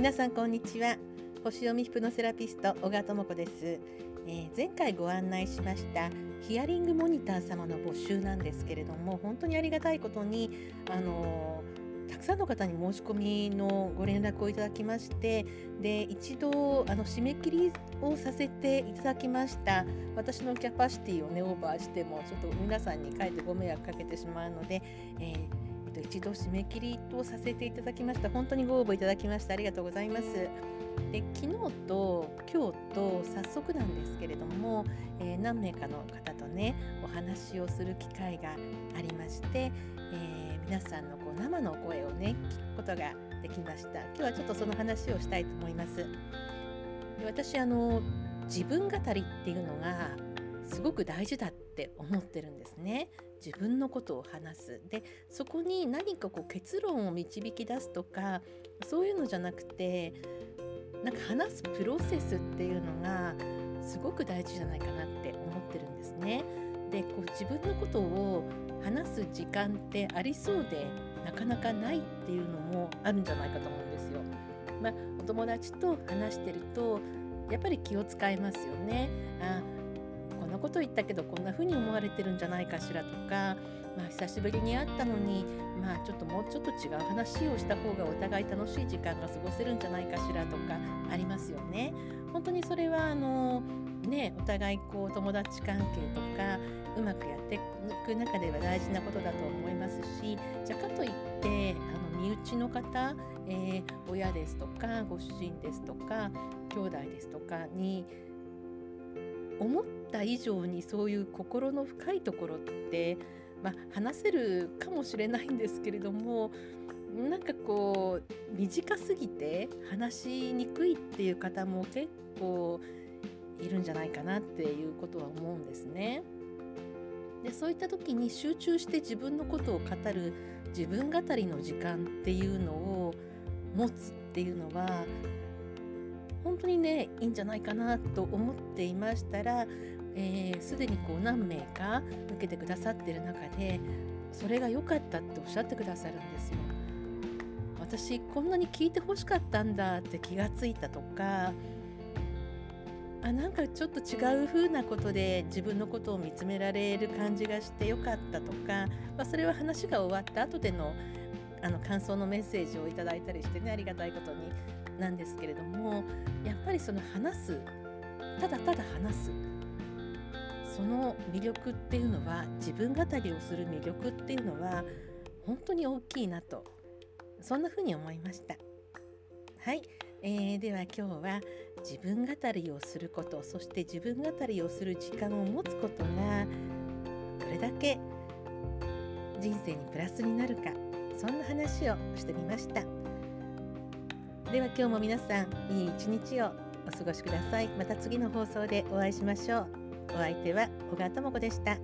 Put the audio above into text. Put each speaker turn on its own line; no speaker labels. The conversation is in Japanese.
皆さんこんにちは。星読みヒプノセラピスト小川智子です、えー、前回ご案内しましたヒアリングモニター様の募集なんですけれども本当にありがたいことにあのー、たくさんの方に申し込みのご連絡をいただきましてで一度あの締め切りをさせていただきました。私のキャパシティをねオーバーしてもちょっと皆さんにかえってご迷惑かけてしまうので、えーと一度締め切りとさせていただきました。本当にご応募いただきましてありがとうございます。で昨日と今日と早速なんですけれども、えー、何名かの方とねお話をする機会がありまして、えー、皆さんのこう生の声をね聞くことができました。今日はちょっとその話をしたいと思います。で私あの自分語りっていうのがすごく大事だって思ってるんですね。自分のことを話すでそこに何かこう結論を導き出すとかそういうのじゃなくてなんか話すプロセスっていうのがすごく大事じゃないかなって思ってるんですね。でこう自分のことを話す時間ってありそうでなかなかないっていうのもあるんじゃないかと思うんですよ。まあ、お友達と話してるとやっぱり気を使いますよね。あこんなこと言ったけどこんな風に思われてるんじゃないかしらとか、まあ、久しぶりに会ったのに、まあ、ちょっともうちょっと違う話をした方がお互い楽しい時間が過ごせるんじゃないかしらとかありますよね。本当にそれはあのね、お互いこう友達関係とかうまくやっていく中では大事なことだと思いますしじゃかといってあの身内の方、えー、親ですとかご主人ですとか兄弟ですとかに思った以上にそういう心の深いところって、まあ、話せるかもしれないんですけれどもなんかこう短すぎて話しにくいっていう方も結構いるんじゃないかなっていうことは思うんですね。でそういった時に集中して自分のことを語る自分語りの時間っていうのを持つっていうのは本当にねいいんじゃないかなと思っていましたらすで、えー、にこう何名か受けてくださってる中でそれが良かったっておっしゃってくださるんですよ。私こんなに聞いてほしかったんだって気がついたとかあなんかちょっと違う風なことで自分のことを見つめられる感じがしてよかったとか、まあ、それは話が終わった後でのあの感想のメッセージをいただいたりしてねありがたいことになんですけれどもやっぱりその話すただただ話す。その魅力っていうのは自分語りをする魅力っていうのは本当に大きいなとそんな風に思いました。はい、えー、では今日は自分語りをすることそして自分語りをする時間を持つことがどれだけ人生にプラスになるかそんな話をしてみました。では今日も皆さんいい一日をお過ごしください。また次の放送でお会いしましょう。お相手は小川智子でした。